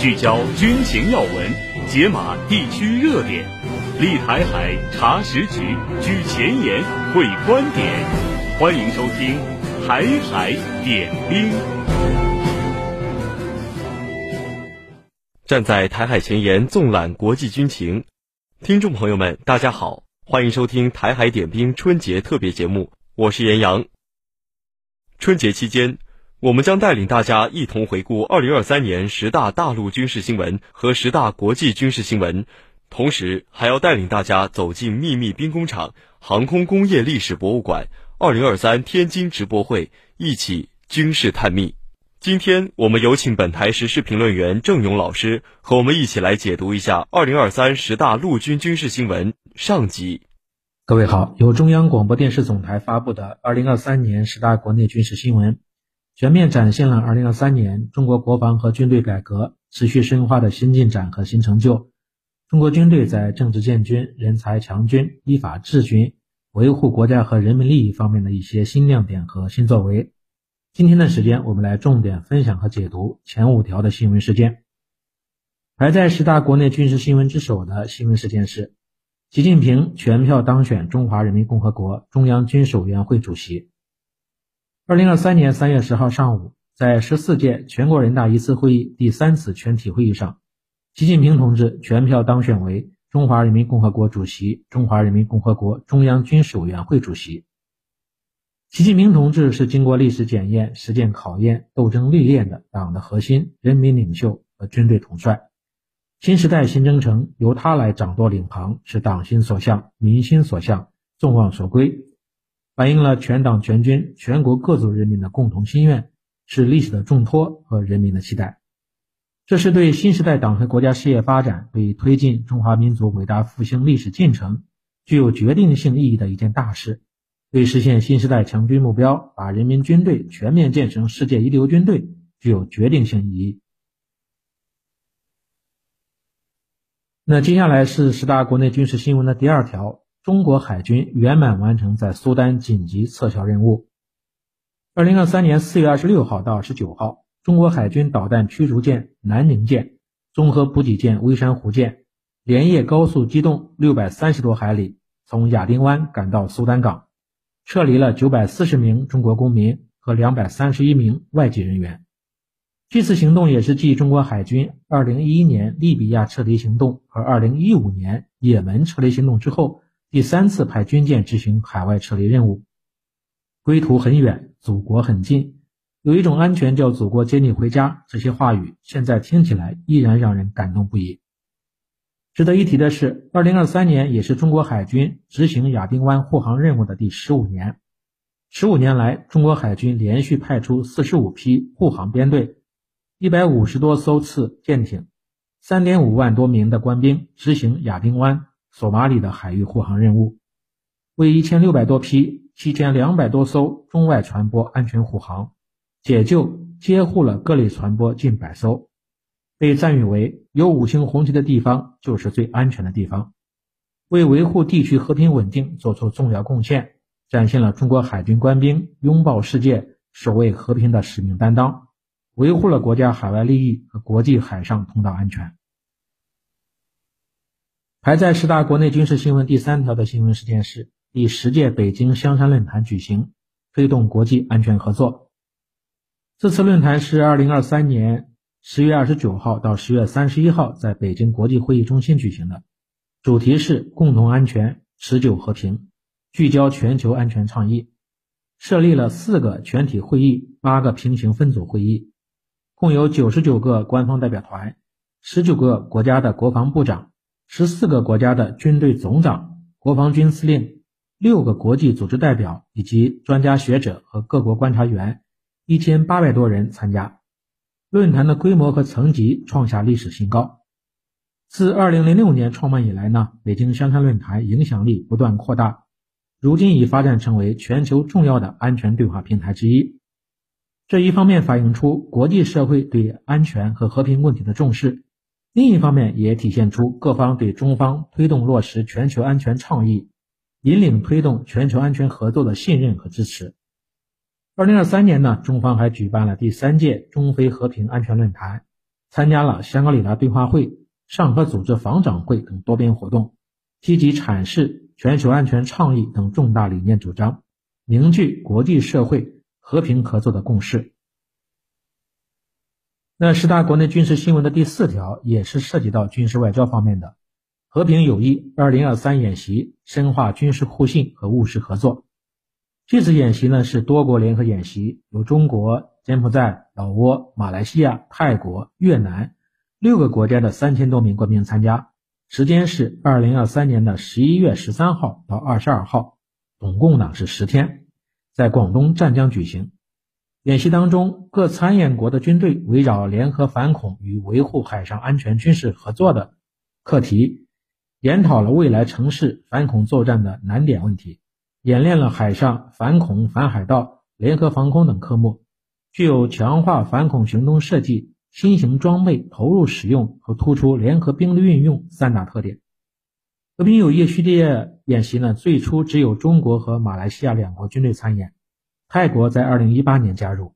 聚焦军情要闻，解码地区热点，立台海查实局，居前沿会观点。欢迎收听《台海点兵》。站在台海前沿，纵览国际军情。听众朋友们，大家好，欢迎收听《台海点兵》春节特别节目，我是严阳。春节期间，我们将带领大家一同回顾二零二三年十大大陆军事新闻和十大国际军事新闻，同时还要带领大家走进秘密兵工厂、航空工业历史博物馆、二零二三天津直播会，一起军事探秘。今天我们有请本台时事评论员郑勇老师和我们一起来解读一下二零二三十大陆军军事新闻上集。各位好，由中央广播电视总台发布的二零二三年十大国内军事新闻。全面展现了2023年中国国防和军队改革持续深化的新进展和新成就。中国军队在政治建军、人才强军、依法治军、维护国家和人民利益方面的一些新亮点和新作为。今天的时间，我们来重点分享和解读前五条的新闻事件。排在十大国内军事新闻之首的新闻事件是：习近平全票当选中华人民共和国中央军事委员会主席。二零二三年三月十号上午，在十四届全国人大一次会议第三次全体会议上，习近平同志全票当选为中华人民共和国主席、中华人民共和国中央军事委员会主席。习近平同志是经过历史检验、实践考验、斗争历练的党的核心、人民领袖和军队统帅。新时代新征程由他来掌舵领航，是党心所向、民心所向、众望所归。反映了全党全军全国各族人民的共同心愿，是历史的重托和人民的期待。这是对新时代党和国家事业发展、对推进中华民族伟大复兴历史进程具有决定性意义的一件大事，对实现新时代强军目标、把人民军队全面建成世界一流军队具有决定性意义。那接下来是十大国内军事新闻的第二条。中国海军圆满完成在苏丹紧急撤侨任务。二零二三年四月二十六号到二十九号，中国海军导弹驱逐舰南宁舰、综合补给舰微山湖舰连夜高速机动六百三十多海里，从亚丁湾赶到苏丹港，撤离了九百四十名中国公民和两百三十一名外籍人员。这次行动也是继中国海军二零一一年利比亚撤离行动和二零一五年也门撤离行动之后。第三次派军舰执行海外撤离任务，归途很远，祖国很近，有一种安全叫祖国接你回家。这些话语现在听起来依然让人感动不已。值得一提的是，二零二三年也是中国海军执行亚丁湾护航任务的第十五年。十五年来，中国海军连续派出四十五批护航编队，一百五十多艘次舰艇，三点五万多名的官兵执行亚丁湾。索马里的海域护航任务，为一千六百多批、七千两百多艘中外船舶安全护航，解救接护了各类船舶近百艘，被赞誉为有五星红旗的地方就是最安全的地方，为维护地区和平稳定做出重要贡献，展现了中国海军官兵拥抱世界、守卫和平的使命担当，维护了国家海外利益和国际海上通道安全。排在十大国内军事新闻第三条的新闻事件是：第十届北京香山论坛举行，推动国际安全合作。这次论坛是二零二三年十月二十九号到十月三十一号在北京国际会议中心举行的，主题是共同安全、持久和平，聚焦全球安全倡议。设立了四个全体会议、八个平行分组会议，共有九十九个官方代表团，十九个国家的国防部长。十四个国家的军队总长、国防军司令，六个国际组织代表以及专家学者和各国观察员，一千八百多人参加。论坛的规模和层级创下历史新高。自二零零六年创办以来呢，北京香山论坛影响力不断扩大，如今已发展成为全球重要的安全对话平台之一。这一方面反映出国际社会对安全和和平问题的重视。另一方面，也体现出各方对中方推动落实全球安全倡议、引领推动全球安全合作的信任和支持。二零二三年呢，中方还举办了第三届中非和平安全论坛，参加了香格里拉对话会、上合组织防长会等多边活动，积极阐释全球安全倡议等重大理念主张，凝聚国际社会和平合作的共识。那十大国内军事新闻的第四条也是涉及到军事外交方面的，和平友谊二零二三演习深化军事互信和务实合作。这次演习呢是多国联合演习，由中国、柬埔寨、老挝、马来西亚、泰国、越南六个国家的三千多名官兵参加，时间是二零二三年的十一月十三号到二十二号，总共呢是十天，在广东湛江举行。演习当中，各参演国的军队围绕联合反恐与维护海上安全军事合作的课题，研讨了未来城市反恐作战的难点问题。演练了海上反恐、反海盗、联合防空等科目，具有强化反恐行动设计、新型装备投入使用和突出联合兵力运用三大特点。和平友谊序列演习呢，最初只有中国和马来西亚两国军队参演，泰国在二零一八年加入，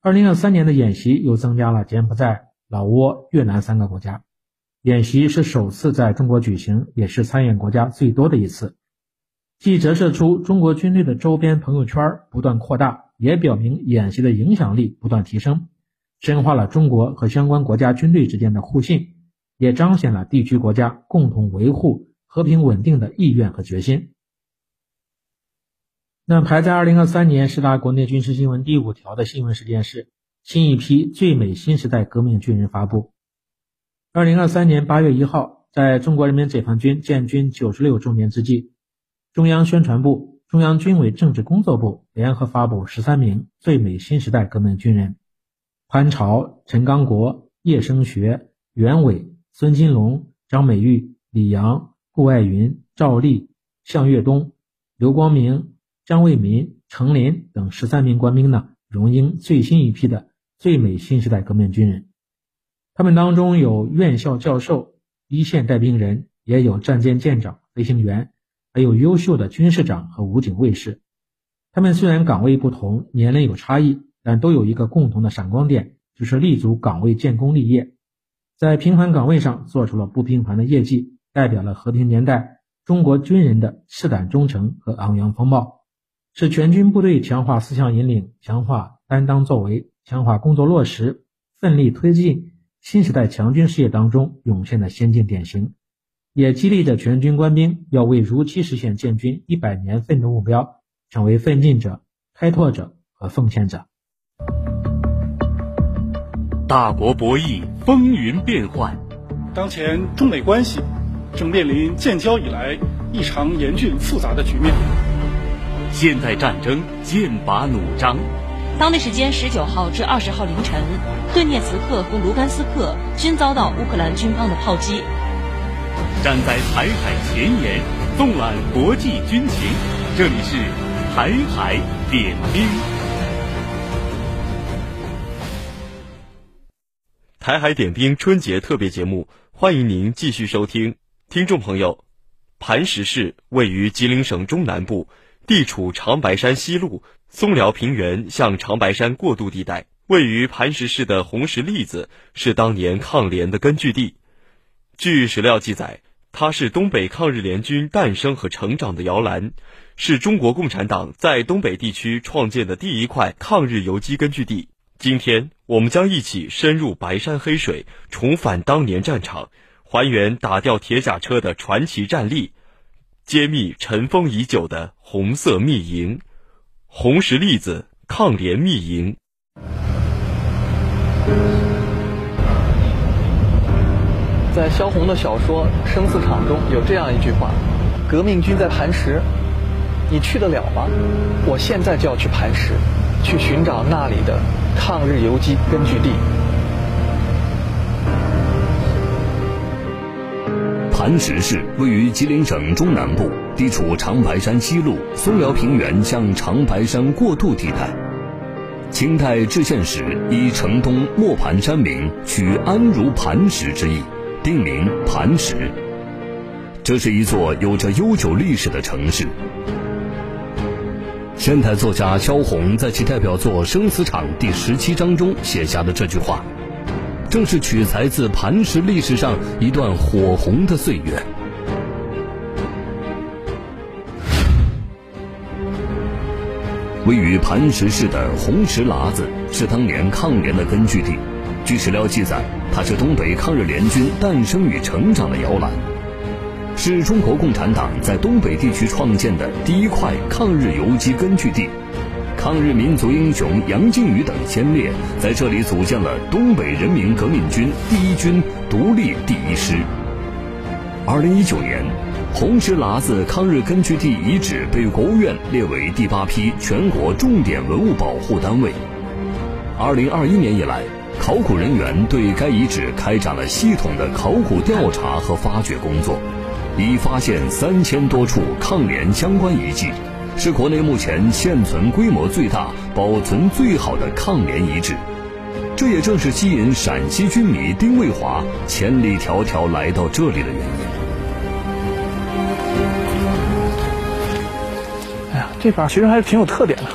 二零二三年的演习又增加了柬埔寨、老挝、越南三个国家。演习是首次在中国举行，也是参演国家最多的一次。既折射出中国军队的周边朋友圈不断扩大，也表明演习的影响力不断提升，深化了中国和相关国家军队之间的互信，也彰显了地区国家共同维护和平稳定的意愿和决心。那排在二零二三年十大国内军事新闻第五条的新闻事件是：新一批最美新时代革命军人发布。二零二三年八月一号，在中国人民解放军建军九十六周年之际。中央宣传部、中央军委政治工作部联合发布十三名最美新时代革命军人：潘朝、陈刚国、叶声学、袁伟、孙金龙、张美玉、李阳、顾爱云、赵丽、向跃东、刘光明、张卫民、程林等十三名官兵呢，荣膺最新一批的最美新时代革命军人。他们当中有院校教授、一线带兵人，也有战舰舰长、飞行员。还有优秀的军士长和武警卫士，他们虽然岗位不同，年龄有差异，但都有一个共同的闪光点，就是立足岗位建功立业，在平凡岗位上做出了不平凡的业绩，代表了和平年代中国军人的赤胆忠诚和昂扬风貌，是全军部队强化思想引领、强化担当作为、强化工作落实、奋力推进新时代强军事业当中涌现的先进典型。也激励着全军官兵要为如期实现建军一百年奋斗目标，成为奋进者、开拓者和奉献者。大国博弈，风云变幻。当前中美关系正面临建交以来异常严峻复杂的局面。现代战争剑拔弩张。当地时间十九号至二十号凌晨，顿涅茨克和卢甘斯克均遭到乌克兰军方的炮击。站在台海前沿，纵览国际军情，这里是台海点兵。台海点兵春节特别节目，欢迎您继续收听。听众朋友，磐石市位于吉林省中南部，地处长白山西麓、松辽平原向长白山过渡地带。位于磐石市的红石栗子是当年抗联的根据地。据史料记载。它是东北抗日联军诞生和成长的摇篮，是中国共产党在东北地区创建的第一块抗日游击根据地。今天，我们将一起深入白山黑水，重返当年战场，还原打掉铁甲车的传奇战例，揭秘尘封已久的红色密营——红石粒子抗联密营。在萧红的小说《生死场》中有这样一句话：“革命军在磐石，你去得了吗？我现在就要去磐石，去寻找那里的抗日游击根据地。”磐石市位于吉林省中南部，地处长白山西麓松辽平原向长白山过渡地带。清代制县时以城东磨盘山名，取安如磐石之意。定名磐石，这是一座有着悠久历史的城市。现代作家萧红在其代表作《生死场》第十七章中写下的这句话：“正是取材自磐石历史上一段火红的岁月。位于磐石市的红石喇子是当年抗联的根据地。据史料记载，它是东北抗日联军诞生与成长的摇篮，是中国共产党在东北地区创建的第一块抗日游击根据地。抗日民族英雄杨靖宇等先烈在这里组建了东北人民革命军第一军独立第一师。二零一九年，红石喇子抗日根据地遗址被国务院列为第八批全国重点文物保护单位。二零二一年以来，考古人员对该遗址开展了系统的考古调查和发掘工作，已发现三千多处抗联相关遗迹。是国内目前现存规模最大、保存最好的抗联遗址，这也正是吸引陕西军迷丁卫华千里迢迢来到这里的原因。哎呀，这边其实还是挺有特点的，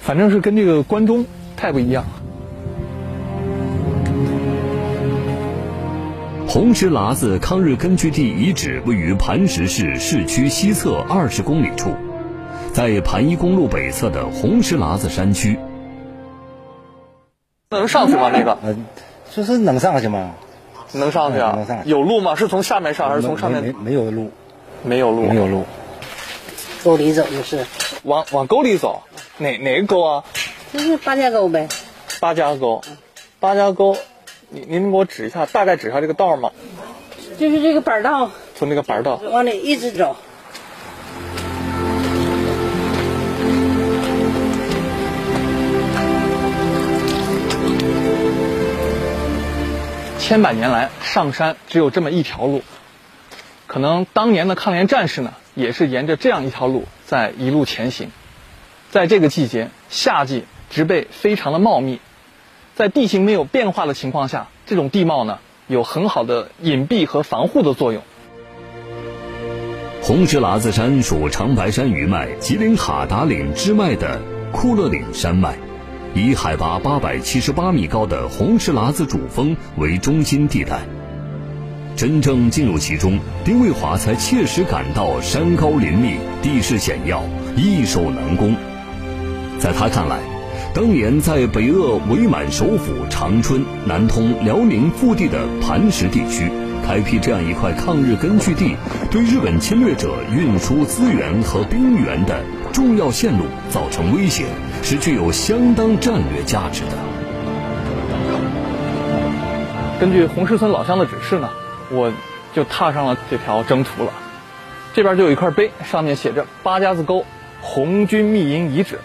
反正是跟这个关中太不一样。红石喇子抗日根据地遗址位于磐石市市区西侧二十公里处，在盘一公路北侧的红石喇子山区。能上去吗？那个？嗯，就是能上去吗？能上去啊？能上去。有路吗？是从下面上还是从上面？没没有路，没有路，没有路。沟里走就是。往往沟里走，哪哪个沟啊？就是八家沟呗。八家沟，八家沟。您您能给我指一下，大概指一下这个道吗？就是这个板道。从那个板道往里一直走。千百年来，上山只有这么一条路，可能当年的抗联战士呢，也是沿着这样一条路在一路前行。在这个季节，夏季植被非常的茂密。在地形没有变化的情况下，这种地貌呢，有很好的隐蔽和防护的作用。红石喇子山属长白山余脉吉林哈达岭支脉的库勒岭山脉，以海拔八百七十八米高的红石喇子主峰为中心地带。真正进入其中，丁卫华才切实感到山高林密、地势险要、易守难攻。在他看来，当年在北鄂伪满首府长春、南通辽宁腹地的磐石地区，开辟这样一块抗日根据地，对日本侵略者运输资源和兵源的重要线路造成威胁，是具有相当战略价值的。根据洪石村老乡的指示呢，我就踏上了这条征途了。这边就有一块碑，上面写着“八家子沟红军密营遗址”。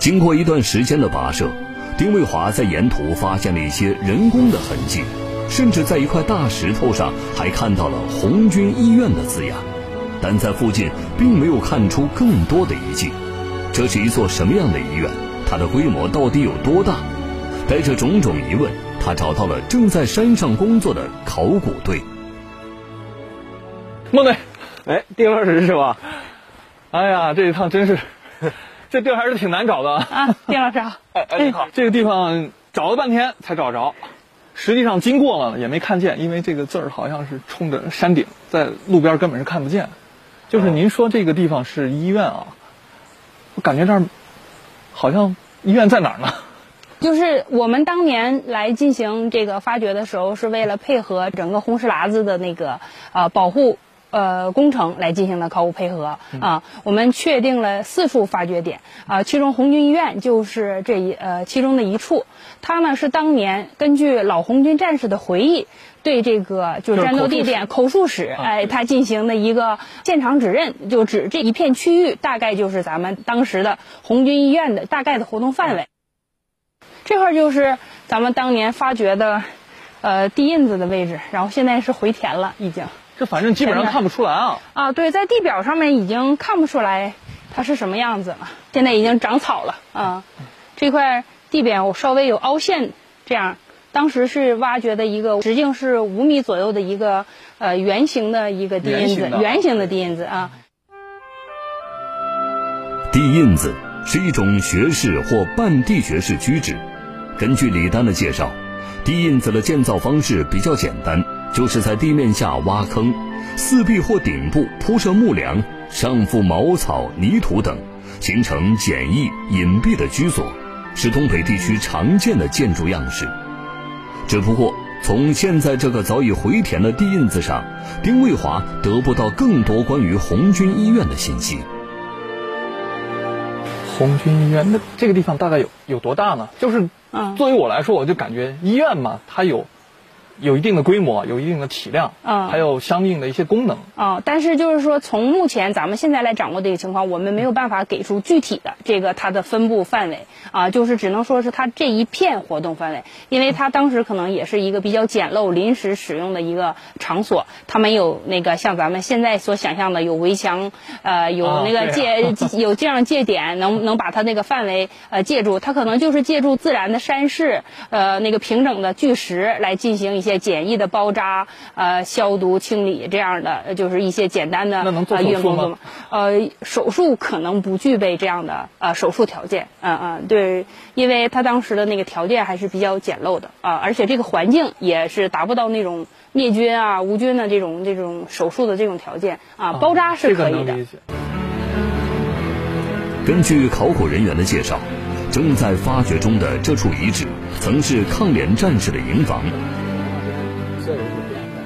经过一段时间的跋涉，丁卫华在沿途发现了一些人工的痕迹，甚至在一块大石头上还看到了“红军医院”的字样，但在附近并没有看出更多的遗迹。这是一座什么样的医院？它的规模到底有多大？带着种种疑问，他找到了正在山上工作的考古队。孟队，哎，丁老师是吧？哎呀，这一趟真是。这地儿还是挺难找的啊，丁老师好。哎哎，你好。这个地方找了半天才找着，实际上经过了也没看见，因为这个字儿好像是冲着山顶，在路边根本是看不见。就是您说这个地方是医院啊，我感觉这儿好像医院在哪儿呢？就是我们当年来进行这个发掘的时候，是为了配合整个红石喇子的那个呃保护。呃，工程来进行的考古配合啊，我们确定了四处发掘点啊，其中红军医院就是这一呃其中的一处。它呢是当年根据老红军战士的回忆，对这个就是战斗地点口述史，哎，他进行的一个现场指认，就指这一片区域大概就是咱们当时的红军医院的大概的活动范围。这块就是咱们当年发掘的呃地印子的位置，然后现在是回填了，已经。这反正基本上看不出来啊！啊，对，在地表上面已经看不出来它是什么样子了。现在已经长草了啊，这块地表稍微有凹陷，这样当时是挖掘的一个直径是五米左右的一个呃圆形的一个地印子，圆形的地印子啊。地印子是一种学士或半地学士居址。根据李丹的介绍，地印子的建造方式比较简单，就是在地面下挖坑，四壁或顶部铺设木梁，上覆茅草、泥土等，形成简易隐蔽的居所，是东北地区常见的建筑样式。只不过，从现在这个早已回填的地印子上，丁卫华得不到更多关于红军医院的信息。红军医院，那这个地方大概有有多大呢？就是，作为我来说，我就感觉医院嘛，它有。有一定的规模，有一定的体量，嗯，还有相应的一些功能，啊，但是就是说，从目前咱们现在来掌握这个情况，我们没有办法给出具体的这个它的分布范围，啊，就是只能说是它这一片活动范围，因为它当时可能也是一个比较简陋、临时使用的一个场所，它没有那个像咱们现在所想象的有围墙，呃，有那个界，啊、有这样界点，能能把它那个范围呃借助，它可能就是借助自然的山势，呃，那个平整的巨石来进行一些。简易的包扎、呃消毒清理这样的，就是一些简单的呃医院工作。呃，手术可能不具备这样的呃手术条件。嗯嗯，对，因为他当时的那个条件还是比较简陋的啊、呃，而且这个环境也是达不到那种灭菌啊、无菌的这种这种手术的这种条件啊。包扎是可以的。这个、根据考古人员的介绍，正在发掘中的这处遗址，曾是抗联战士的营房。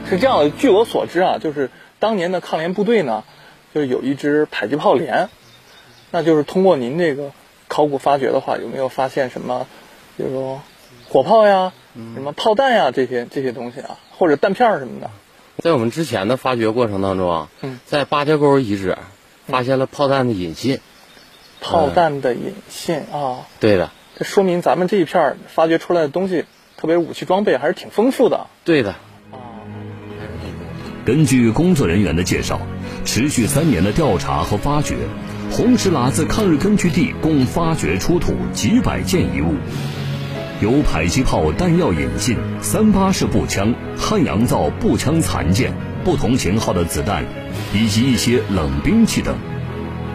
是这样的，据我所知啊，就是当年的抗联部队呢，就是有一支迫击炮连，那就是通过您这个考古发掘的话，有没有发现什么，比如说火炮呀、什么炮弹呀这些这些东西啊，或者弹片什么的？在我们之前的发掘过程当中啊，在八家沟遗址发现了炮弹的引信。炮弹的引信啊？对的。这说明咱们这一片发掘出来的东西，特别武器装备还是挺丰富的。对的。根据工作人员的介绍，持续三年的调查和发掘，红石喇子抗日根据地共发掘出土几百件遗物，有迫击炮弹药引信、三八式步枪、汉阳造步枪残件、不同型号的子弹，以及一些冷兵器等。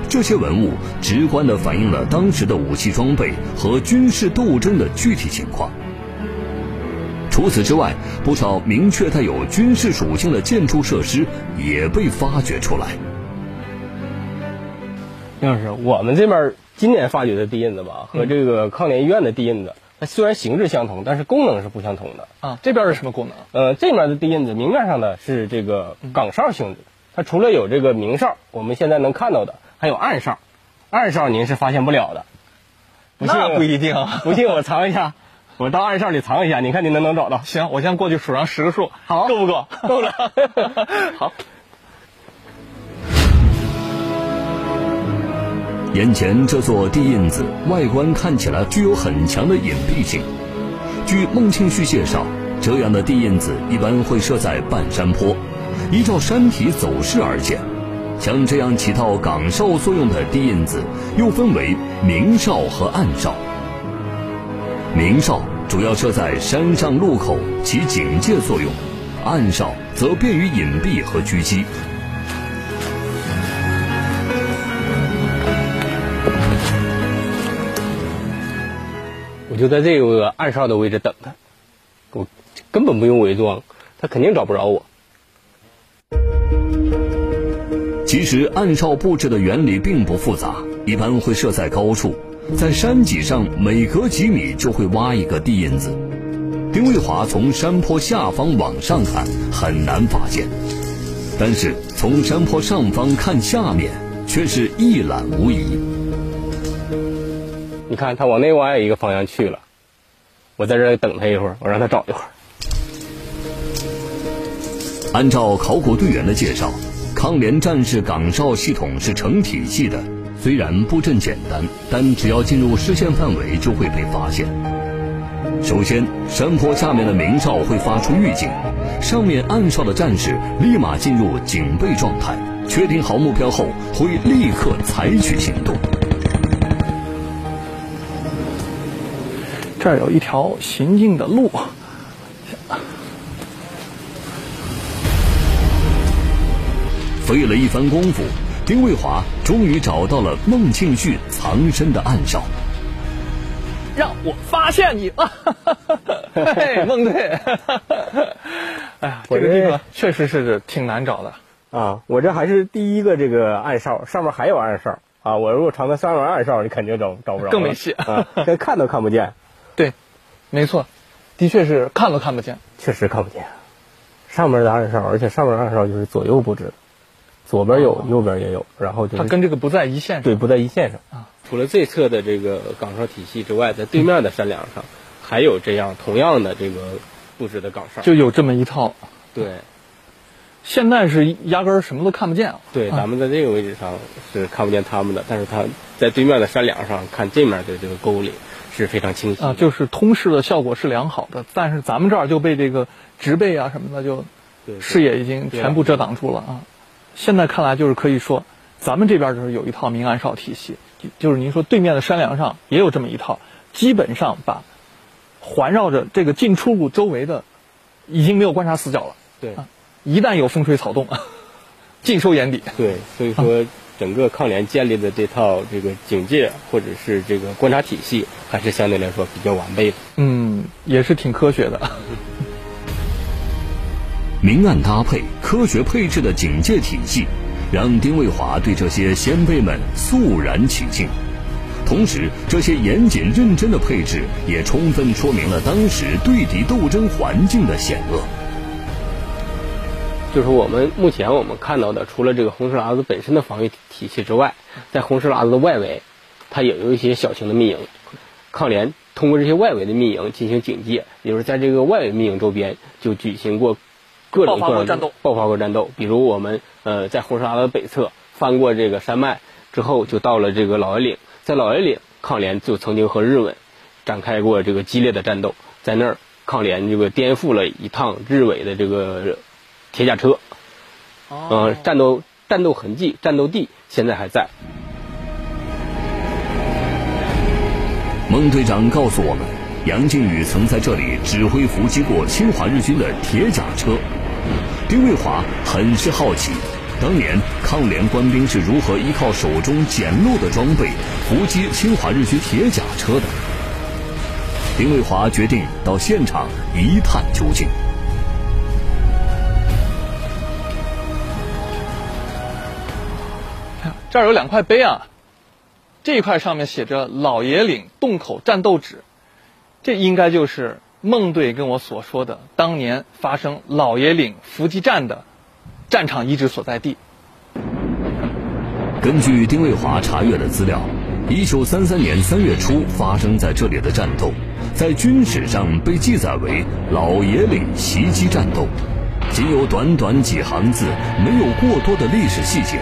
这些文物直观地反映了当时的武器装备和军事斗争的具体情况。除此之外，不少明确带有军事属性的建筑设施也被发掘出来。杨老师，我们这边今年发掘的地印子吧，和这个抗联医院的地印子，它虽然形制相同，但是功能是不相同的。啊，这边是什么功能？呃，这面的地印子明面上呢是这个岗哨性质，它除了有这个明哨，我们现在能看到的，还有暗哨。暗哨您是发现不了的。不信那不一定，不信我藏一下。我到暗哨里藏一下，你看你能不能找到？行，我先过去数上十个数，好，够不够？够了。好。眼前这座地印子外观看起来具有很强的隐蔽性。据孟庆旭介绍，这样的地印子一般会设在半山坡，依照山体走势而建。像这样起到岗哨作用的地印子，又分为明哨和暗哨。明哨主要设在山上路口，起警戒作用；暗哨则便于隐蔽和狙击。我就在这个暗哨的位置等他，我根本不用伪装，他肯定找不着我。其实暗哨布置的原理并不复杂，一般会设在高处。在山脊上，每隔几米就会挖一个地印子。丁卫华从山坡下方往上看，很难发现；但是从山坡上方看下面，却是一览无遗。你看，他往内挖一个方向去了，我在这儿等他一会儿，我让他找一会儿。按照考古队员的介绍，抗联战士岗哨系统是成体系的。虽然布阵简单，但只要进入视线范围就会被发现。首先，山坡下面的明哨会发出预警，上面暗哨的战士立马进入警备状态，确定好目标后会立刻采取行动。这儿有一条行进的路，费了一番功夫。丁卫华终于找到了孟庆旭藏身的暗哨。让我发现你了，嘿，孟队。哎呀，这个地方确实是挺难找的啊！我这还是第一个这个暗哨，上面还有暗哨啊！我如果藏在上面暗哨，你肯定找找不着，更没戏啊！看都看不见。对，没错，的确是看都看不见，确实看不见。上面的暗哨，而且上面的暗哨就是左右布置，左边有，哦、右边也有，然后就它跟这个不在一线上，对，不在一线上啊。除了这侧的这个岗哨体系之外，在对面的山梁上，还有这样同样的这个布置的岗哨，就有这么一套。对，现在是压根儿什么都看不见。对，咱们在这个位置上是看不见他们的，但是他在对面的山梁上看这面的这个沟里是非常清晰啊，就是通视的效果是良好的。但是咱们这儿就被这个植被啊什么的，就视野已经全部遮挡住了啊。现在看来，就是可以说，咱们这边就是有一套明暗哨体系。就是您说对面的山梁上也有这么一套，基本上把环绕着这个进出路周围的已经没有观察死角了。对，啊、一旦有风吹草动，尽收眼底。对，所以说 整个抗联建立的这套这个警戒或者是这个观察体系，还是相对来说比较完备的。嗯，也是挺科学的。明暗搭配、科学配置的警戒体系。让丁卫华对这些先辈们肃然起敬，同时，这些严谨认真的配置也充分说明了当时对敌斗争环境的险恶。就是我们目前我们看到的，除了这个红石喇子本身的防御体系之外，在红石喇子的外围，它也有一些小型的密营。抗联通过这些外围的密营进行警戒，也就是在这个外围密营周边就举行过。各种各样的战斗，爆发过战斗。比如我们呃在红石喇子北侧翻过这个山脉之后，就到了这个老爷岭。在老爷岭，抗联就曾经和日伪展开过这个激烈的战斗。在那儿，抗联这个颠覆了一趟日伪的这个铁甲车。哦。呃，战斗战斗痕迹、战斗地现在还在。孟队长告诉我们，杨靖宇曾在这里指挥伏击过侵华日军的铁甲车。丁卫华很是好奇，当年抗联官兵是如何依靠手中简陋的装备伏击侵华日军铁甲车的。丁卫华决定到现场一探究竟。这儿有两块碑啊，这一块上面写着“老爷岭洞口战斗址”，这应该就是。孟队跟我所说的当年发生老爷岭伏击战的战场遗址所在地。根据丁卫华查阅的资料，一九三三年三月初发生在这里的战斗，在军史上被记载为老爷岭袭击战斗，仅有短短几行字，没有过多的历史细节。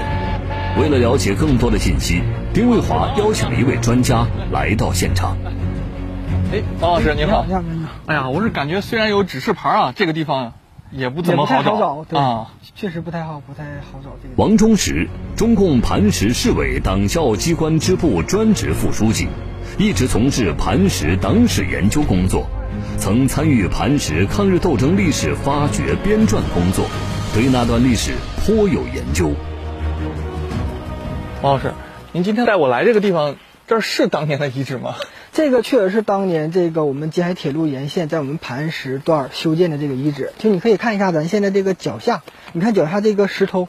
为了了解更多的信息，丁卫华邀请了一位专家来到现场。哎，王老师您好。你好，你好。哎呀，我是感觉虽然有指示牌啊，这个地方也不怎么好找，好找对啊，确实不太好，不太好找这个。王忠实，中共磐石市委党校机关支部专职副书记，一直从事磐石党史研究工作，曾参与磐石抗日斗争历史发掘编撰工作，对那段历史颇有研究。王老师，您今天带我来这个地方，这是当年的遗址吗？这个确实是当年这个我们京海铁路沿线在我们磐石段修建的这个遗址。其实你可以看一下咱现在这个脚下，你看脚下这个石头，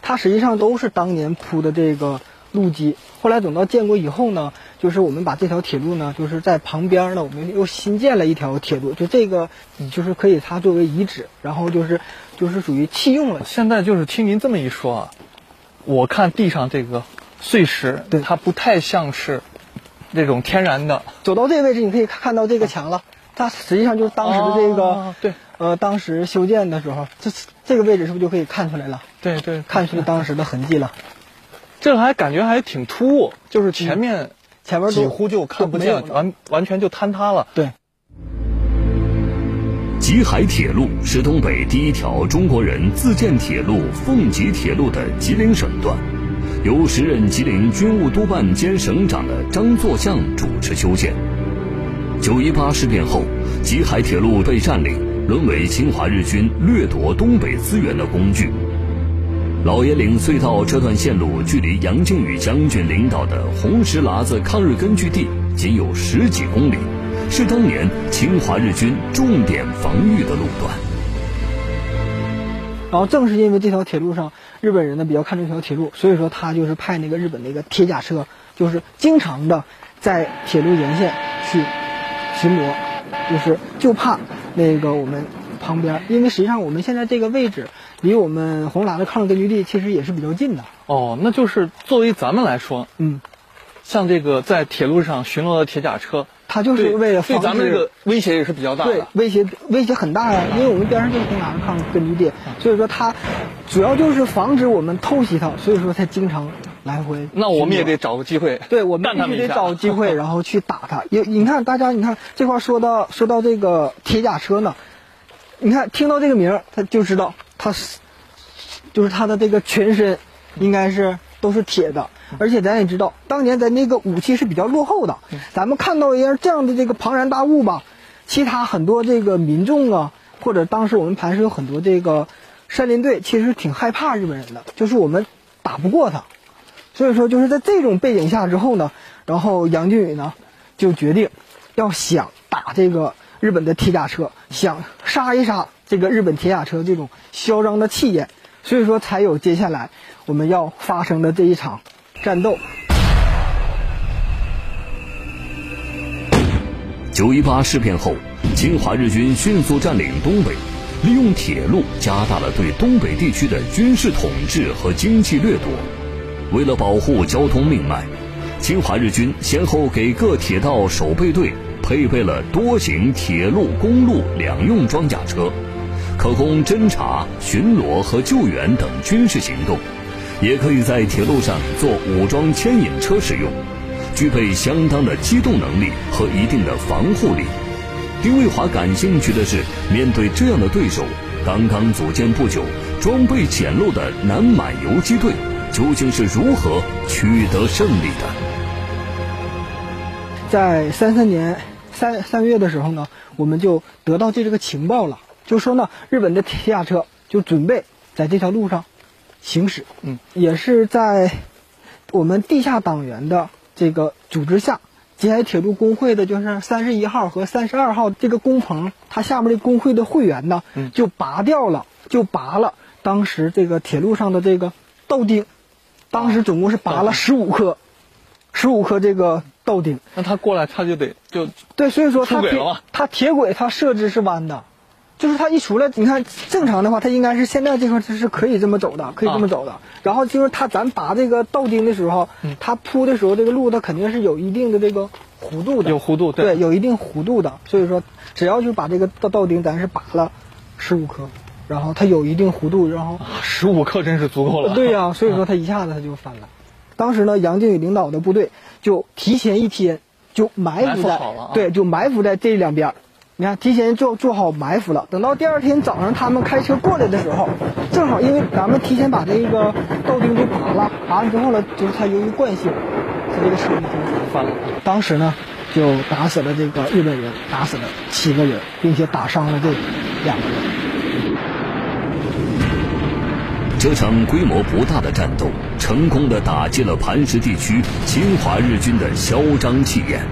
它实际上都是当年铺的这个路基。后来等到建国以后呢，就是我们把这条铁路呢，就是在旁边呢，我们又新建了一条铁路。就这个，你就是可以它作为遗址，然后就是就是属于弃用了。现在就是听您这么一说啊，我看地上这个碎石，对，它不太像是。这种天然的，走到这个位置，你可以看到这个墙了。它实际上就是当时的这个，哦、对，呃，当时修建的时候，这这个位置是不是就可以看出来了？对对，看出来当时的痕迹了。这还感觉还挺突兀，就是前面、嗯、前面几乎就看不见，完完全就坍塌了。对。吉海铁路是东北第一条中国人自建铁路奉吉铁路的吉林省段。由时任吉林军务督办兼省长的张作相主持修建。九一八事变后，吉海铁路被占领，沦为侵华日军掠夺东北资源的工具。老爷岭隧道这段线路距离杨靖宇将军领导的红石瓒子抗日根据地仅有十几公里，是当年侵华日军重点防御的路段。然后正是因为这条铁路上日本人呢比较看重这条铁路，所以说他就是派那个日本那个铁甲车，就是经常的在铁路沿线去巡逻，就是就怕那个我们。旁边，因为实际上我们现在这个位置离我们红瓒子抗日根据地其实也是比较近的。哦，那就是作为咱们来说，嗯，像这个在铁路上巡逻的铁甲车，它就是为了对咱们这个威胁也是比较大的。对，威胁威胁很大呀，因为我们边上就是红瓒子抗日根据地，所以说他主要就是防止我们偷袭他，所以说才经常来回。那我们也得找个机会，对，我们必须得找机会，然后去打他。因你看，大家你看这块说到说到这个铁甲车呢。你看，听到这个名儿，他就知道他是，就是他的这个全身，应该是都是铁的。而且咱也知道，当年咱那个武器是比较落后的。咱们看到一样这样的这个庞然大物吧，其他很多这个民众啊，或者当时我们磐石有很多这个山林队，其实挺害怕日本人的，就是我们打不过他。所以说，就是在这种背景下之后呢，然后杨靖宇呢就决定要想打这个。日本的铁甲车想杀一杀这个日本铁甲车这种嚣张的气焰，所以说才有接下来我们要发生的这一场战斗。九一八事变后，侵华日军迅速占领东北，利用铁路加大了对东北地区的军事统治和经济掠夺。为了保护交通命脉，侵华日军先后给各铁道守备队。配备了多型铁路、公路两用装甲车，可供侦察、巡逻和救援等军事行动，也可以在铁路上做武装牵引车使用，具备相当的机动能力和一定的防护力。丁卫华感兴趣的是，面对这样的对手，刚刚组建不久、装备简陋的南满游击队，究竟是如何取得胜利的？在三三年。三三月的时候呢，我们就得到这个情报了，就说呢，日本的铁甲车就准备在这条路上行驶。嗯，也是在我们地下党员的这个组织下，京海铁路工会的就是三十一号和三十二号这个工棚，它下面的工会的会员呢，就拔掉了，就拔了当时这个铁路上的这个道钉，当时总共是拔了十五颗，十五颗这个。道钉，那他过来他就得就对，所以说他铁他铁轨他设置是弯的，就是他一出来，你看正常的话，他应该是现在这块它是可以这么走的，可以这么走的。啊、然后就是他咱拔这个道钉的时候，他铺的时候这个路它肯定是有一定的这个弧度的，有弧度，对，对，有一定弧度的。所以说，只要就把这个道道钉，咱是拔了十五颗，然后它有一定弧度，然后十五颗真是足够了。对呀、啊，所以说他一下子他就翻了。当时呢，杨靖宇领导的部队就提前一天就埋伏在，对，就埋伏在这两边。你看，提前做做好埋伏了。等到第二天早上他们开车过来的时候，正好因为咱们提前把这个道钉就拔了，拔完之后呢，就是他由于惯性，他这个车已经翻了。当时呢，就打死了这个日本人，打死了七个人，并且打伤了这两个人。这场规模不大的战斗，成功的打击了磐石地区侵华日军的嚣张气焰。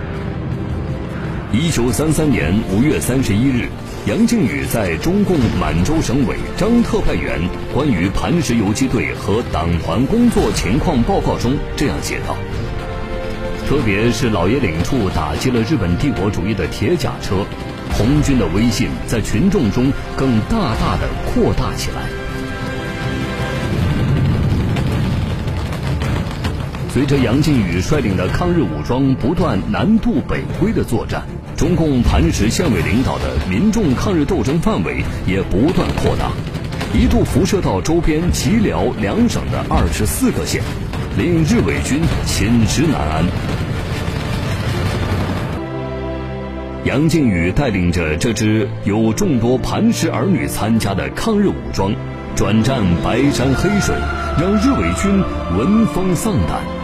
一九三三年五月三十一日，杨靖宇在中共满洲省委张特派员关于磐石游击队和党团工作情况报告中这样写道：“特别是老爷岭处打击了日本帝国主义的铁甲车，红军的威信在群众中更大大的扩大起来。”随着杨靖宇率领的抗日武装不断南渡北归的作战，中共磐石县委领导的民众抗日斗争范围也不断扩大，一度辐射到周边吉辽两省的二十四个县，令日伪军寝食难安。杨靖宇带领着这支有众多磐石儿女参加的抗日武装，转战白山黑水，让日伪军闻风丧胆。